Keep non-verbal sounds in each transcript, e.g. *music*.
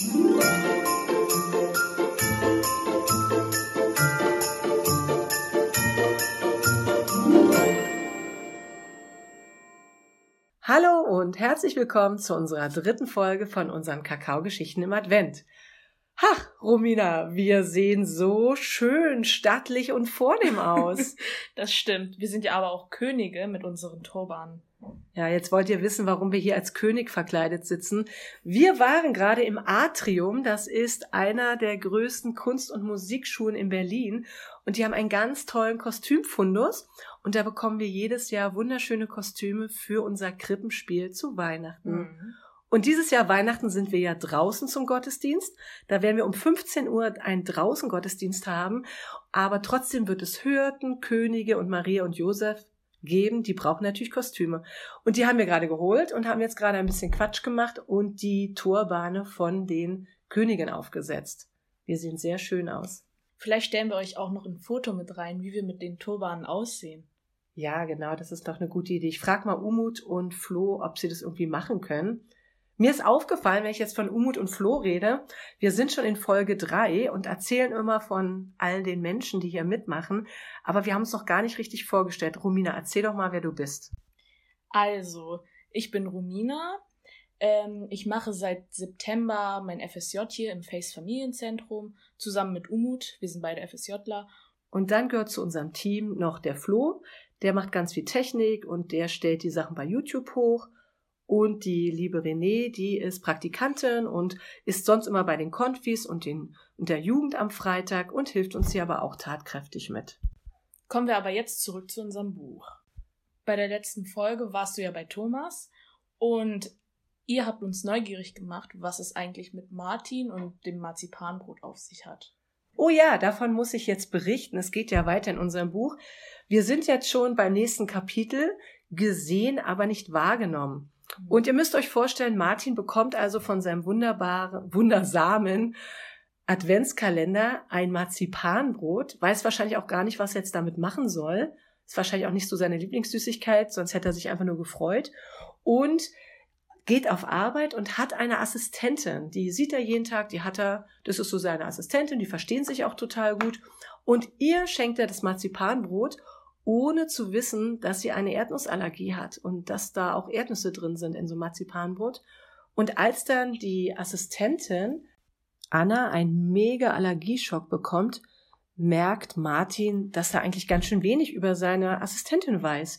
Hallo und herzlich willkommen zu unserer dritten Folge von unseren Kakao-Geschichten im Advent. Ach, Romina, wir sehen so schön, stattlich und vornehm aus. *laughs* das stimmt. Wir sind ja aber auch Könige mit unseren Turbanen. Ja, jetzt wollt ihr wissen, warum wir hier als König verkleidet sitzen. Wir waren gerade im Atrium, das ist einer der größten Kunst- und Musikschulen in Berlin und die haben einen ganz tollen Kostümfundus und da bekommen wir jedes Jahr wunderschöne Kostüme für unser Krippenspiel zu Weihnachten. Mhm. Und dieses Jahr Weihnachten sind wir ja draußen zum Gottesdienst. Da werden wir um 15 Uhr einen draußen Gottesdienst haben. Aber trotzdem wird es Hürden, Könige und Maria und Josef geben. Die brauchen natürlich Kostüme. Und die haben wir gerade geholt und haben jetzt gerade ein bisschen Quatsch gemacht und die Torbahne von den Königen aufgesetzt. Wir sehen sehr schön aus. Vielleicht stellen wir euch auch noch ein Foto mit rein, wie wir mit den Turbanen aussehen. Ja, genau, das ist doch eine gute Idee. Ich frage mal Umut und Flo, ob sie das irgendwie machen können. Mir ist aufgefallen, wenn ich jetzt von Umut und Flo rede, wir sind schon in Folge drei und erzählen immer von all den Menschen, die hier mitmachen, aber wir haben uns noch gar nicht richtig vorgestellt. Romina, erzähl doch mal, wer du bist. Also, ich bin Romina. Ähm, ich mache seit September mein FSJ hier im Face Familienzentrum zusammen mit Umut. Wir sind beide FSJler. Und dann gehört zu unserem Team noch der Flo. Der macht ganz viel Technik und der stellt die Sachen bei YouTube hoch. Und die liebe Renée, die ist Praktikantin und ist sonst immer bei den Konfis und, den, und der Jugend am Freitag und hilft uns hier aber auch tatkräftig mit. Kommen wir aber jetzt zurück zu unserem Buch. Bei der letzten Folge warst du ja bei Thomas und ihr habt uns neugierig gemacht, was es eigentlich mit Martin und dem Marzipanbrot auf sich hat. Oh ja, davon muss ich jetzt berichten. Es geht ja weiter in unserem Buch. Wir sind jetzt schon beim nächsten Kapitel gesehen, aber nicht wahrgenommen. Und ihr müsst euch vorstellen, Martin bekommt also von seinem wunderbaren, wundersamen Adventskalender ein Marzipanbrot, weiß wahrscheinlich auch gar nicht, was er jetzt damit machen soll. Ist wahrscheinlich auch nicht so seine Lieblingssüßigkeit, sonst hätte er sich einfach nur gefreut. Und geht auf Arbeit und hat eine Assistentin, die sieht er jeden Tag, die hat er, das ist so seine Assistentin, die verstehen sich auch total gut. Und ihr schenkt er das Marzipanbrot ohne zu wissen, dass sie eine Erdnussallergie hat und dass da auch Erdnüsse drin sind in so Marzipanbrot. Und als dann die Assistentin Anna einen mega Allergieschock bekommt, merkt Martin, dass er eigentlich ganz schön wenig über seine Assistentin weiß.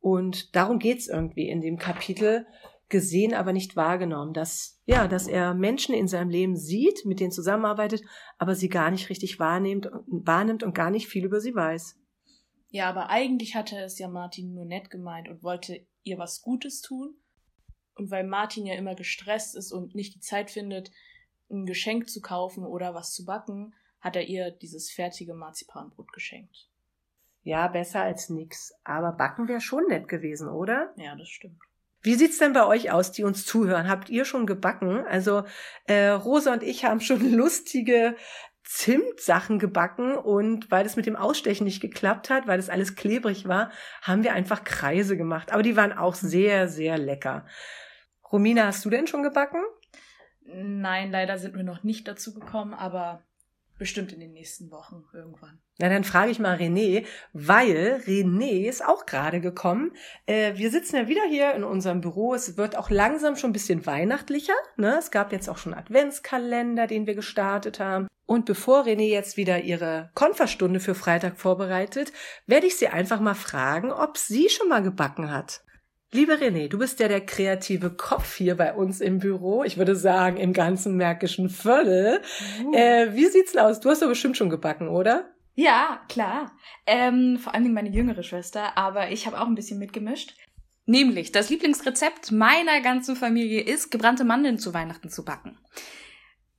Und darum geht's irgendwie in dem Kapitel, gesehen, aber nicht wahrgenommen, dass, ja, dass er Menschen in seinem Leben sieht, mit denen zusammenarbeitet, aber sie gar nicht richtig wahrnimmt, wahrnimmt und gar nicht viel über sie weiß. Ja, aber eigentlich hatte es ja Martin nur nett gemeint und wollte ihr was Gutes tun. Und weil Martin ja immer gestresst ist und nicht die Zeit findet, ein Geschenk zu kaufen oder was zu backen, hat er ihr dieses fertige Marzipanbrot geschenkt. Ja, besser als nix. Aber backen wäre schon nett gewesen, oder? Ja, das stimmt. Wie sieht's denn bei euch aus, die uns zuhören? Habt ihr schon gebacken? Also äh, Rosa und ich haben schon *laughs* lustige Zimtsachen gebacken und weil das mit dem Ausstechen nicht geklappt hat, weil das alles klebrig war, haben wir einfach Kreise gemacht. Aber die waren auch sehr, sehr lecker. Romina, hast du denn schon gebacken? Nein, leider sind wir noch nicht dazu gekommen, aber bestimmt in den nächsten Wochen irgendwann. Na, dann frage ich mal René, weil René ist auch gerade gekommen. Äh, wir sitzen ja wieder hier in unserem Büro. Es wird auch langsam schon ein bisschen weihnachtlicher. Ne? Es gab jetzt auch schon Adventskalender, den wir gestartet haben. Und bevor René jetzt wieder ihre Konferstunde für Freitag vorbereitet, werde ich sie einfach mal fragen, ob sie schon mal gebacken hat. Liebe René, du bist ja der kreative Kopf hier bei uns im Büro. Ich würde sagen, im ganzen märkischen Viertel. Uh. Äh, wie sieht's denn aus? Du hast doch bestimmt schon gebacken, oder? Ja, klar. Ähm, vor allen Dingen meine jüngere Schwester, aber ich habe auch ein bisschen mitgemischt. Nämlich, das Lieblingsrezept meiner ganzen Familie ist, gebrannte Mandeln zu Weihnachten zu backen.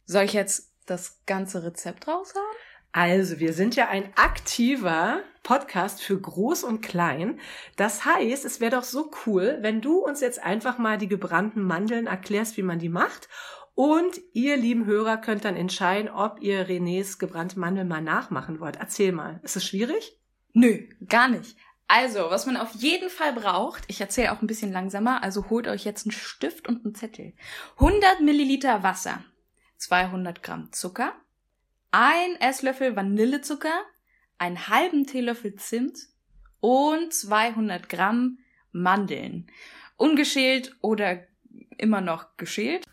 Soll ich jetzt das ganze Rezept raus haben? Also, wir sind ja ein aktiver Podcast für Groß und Klein. Das heißt, es wäre doch so cool, wenn du uns jetzt einfach mal die gebrannten Mandeln erklärst, wie man die macht. Und ihr lieben Hörer könnt dann entscheiden, ob ihr Renés gebrannte Mandeln mal nachmachen wollt. Erzähl mal. Ist es schwierig? Nö, gar nicht. Also, was man auf jeden Fall braucht, ich erzähle auch ein bisschen langsamer, also holt euch jetzt einen Stift und einen Zettel. 100 Milliliter Wasser, 200 Gramm Zucker, ein Esslöffel Vanillezucker, einen halben Teelöffel Zimt und 200 Gramm Mandeln. Ungeschält oder immer noch geschält.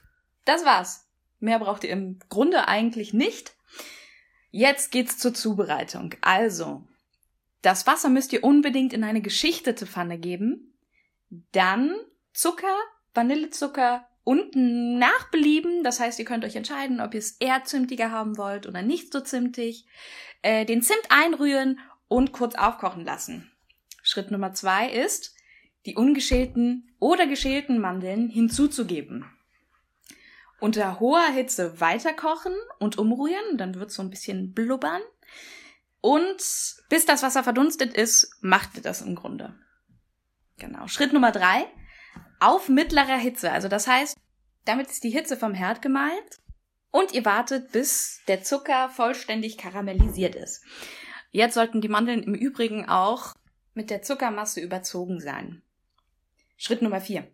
Das war's. Mehr braucht ihr im Grunde eigentlich nicht. Jetzt geht's zur Zubereitung. Also, das Wasser müsst ihr unbedingt in eine geschichtete Pfanne geben. Dann Zucker, Vanillezucker und nach Belieben. Das heißt, ihr könnt euch entscheiden, ob ihr es eher zimtiger haben wollt oder nicht so zimtig. Äh, den Zimt einrühren und kurz aufkochen lassen. Schritt Nummer zwei ist, die ungeschälten oder geschälten Mandeln hinzuzugeben. Unter hoher Hitze weiterkochen und umrühren, dann wird so ein bisschen blubbern. Und bis das Wasser verdunstet ist, macht ihr das im Grunde. Genau. Schritt Nummer drei. Auf mittlerer Hitze. Also das heißt, damit ist die Hitze vom Herd gemalt und ihr wartet, bis der Zucker vollständig karamellisiert ist. Jetzt sollten die Mandeln im Übrigen auch mit der Zuckermasse überzogen sein. Schritt Nummer vier.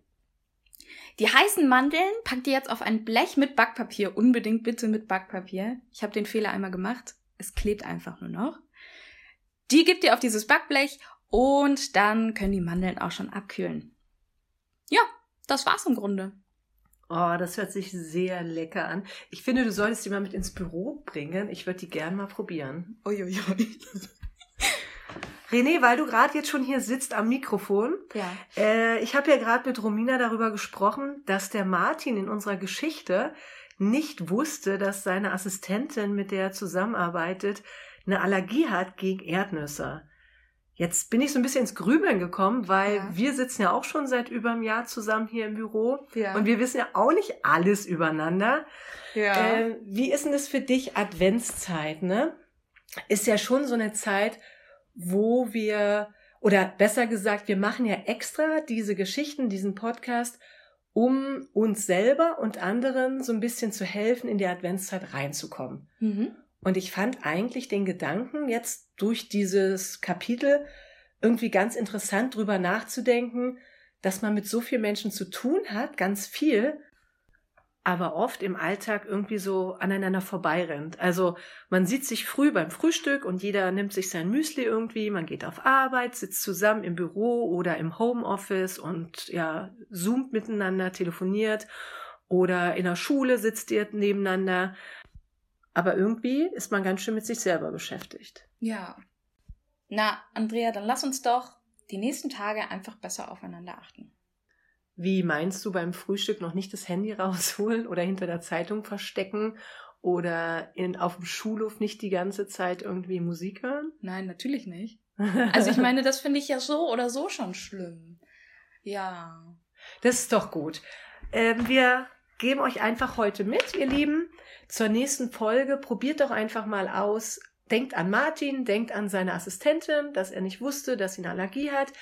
Die heißen Mandeln packt ihr jetzt auf ein Blech mit Backpapier. Unbedingt bitte mit Backpapier. Ich habe den Fehler einmal gemacht. Es klebt einfach nur noch. Die gebt ihr auf dieses Backblech und dann können die Mandeln auch schon abkühlen. Ja, das war's im Grunde. Oh, das hört sich sehr lecker an. Ich finde, du solltest die mal mit ins Büro bringen. Ich würde die gern mal probieren. Uiuiui. *laughs* René, weil du gerade jetzt schon hier sitzt am Mikrofon. Ja. Äh, ich habe ja gerade mit Romina darüber gesprochen, dass der Martin in unserer Geschichte nicht wusste, dass seine Assistentin, mit der er zusammenarbeitet, eine Allergie hat gegen Erdnüsse. Jetzt bin ich so ein bisschen ins Grübeln gekommen, weil Ja. wir sitzen ja auch schon seit über einem Jahr zusammen hier im Büro Ja. und wir wissen ja auch nicht alles übereinander. ja. Äh, wie ist denn das für dich Adventszeit, ne? Ist ja schon so eine Zeit, wo wir, oder besser gesagt, wir machen ja extra diese Geschichten, diesen Podcast, um uns selber und anderen so ein bisschen zu helfen, in die Adventszeit reinzukommen. mhm. Und ich fand eigentlich den Gedanken, jetzt durch dieses Kapitel irgendwie ganz interessant drüber nachzudenken, dass man mit so vielen Menschen zu tun hat, ganz viel, aber oft im Alltag irgendwie so aneinander vorbeirennt. Also man sieht sich früh beim Frühstück und jeder nimmt sich sein Müsli irgendwie, man geht auf Arbeit, sitzt zusammen im Büro oder im Homeoffice und ja, zoomt miteinander, telefoniert oder in der Schule sitzt ihr nebeneinander. Aber irgendwie ist man ganz schön mit sich selber beschäftigt. Ja. Na, Andrea, dann lass uns doch die nächsten Tage einfach besser aufeinander achten. Wie meinst du beim Frühstück noch nicht das Handy rausholen oder hinter der Zeitung verstecken oder in, auf dem Schulhof nicht die ganze Zeit irgendwie Musik hören? Nein, natürlich nicht. *laughs* Also ich meine, das finde ich ja so oder so schon schlimm. Ja. Das ist doch gut. Ähm, wir geben euch einfach heute mit, ihr Lieben, zur nächsten Folge. Probiert doch einfach mal aus. Denkt an Martin, denkt an seine Assistentin, dass er nicht wusste, dass sie eine Allergie hat.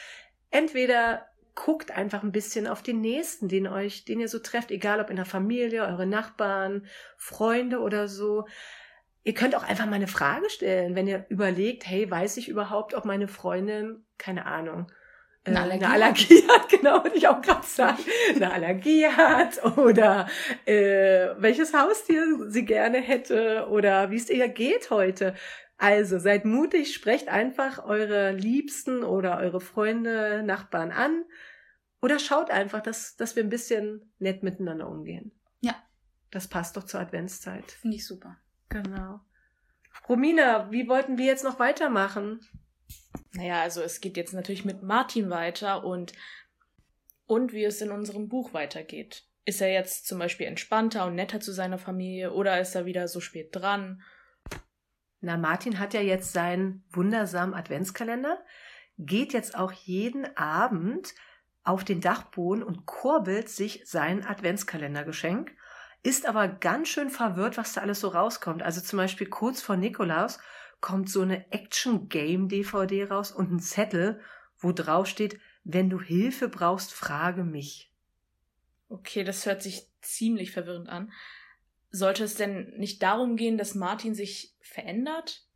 Entweder guckt einfach ein bisschen auf den nächsten, den euch, den ihr so trefft, egal ob in der Familie, eure Nachbarn, Freunde oder so. Ihr könnt auch einfach mal eine Frage stellen, wenn ihr überlegt, hey, weiß ich überhaupt, ob meine Freundin, keine Ahnung, Eine Allergie eine Allergie *laughs* hat, genau, wollte ich auch gerade sagen, eine Allergie hat oder äh, welches Haustier sie gerne hätte oder wie es ihr geht heute. Also seid mutig, sprecht einfach eure Liebsten oder eure Freunde, Nachbarn an oder schaut einfach, dass, dass wir ein bisschen nett miteinander umgehen. Ja. Das passt doch zur Adventszeit. Finde ich super. Genau. Romina, wie wollten wir jetzt noch weitermachen? Naja, also es geht jetzt natürlich mit Martin weiter und, und wie es in unserem Buch weitergeht. Ist er jetzt zum Beispiel entspannter und netter zu seiner Familie oder ist er wieder so spät dran? Na, Martin hat ja jetzt seinen wundersamen Adventskalender, geht jetzt auch jeden Abend auf den Dachboden und kurbelt sich sein Adventskalendergeschenk, ist aber ganz schön verwirrt, was da alles so rauskommt. Also zum Beispiel kurz vor Nikolaus kommt so eine Action-Game-DVD raus und ein Zettel, wo drauf steht, wenn du Hilfe brauchst, frage mich. Okay, das hört sich ziemlich verwirrend an. Sollte es denn nicht darum gehen, dass Martin sich verändert?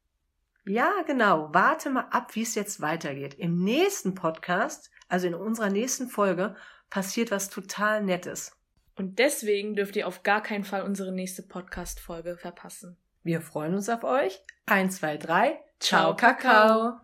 Ja, genau. Warte mal ab, wie es jetzt weitergeht. Im nächsten Podcast, also in unserer nächsten Folge, passiert was total Nettes. Und deswegen dürft ihr auf gar keinen Fall unsere nächste Podcast-Folge verpassen. Wir freuen uns auf euch. Eins, zwei, drei. Ciao, Kakao.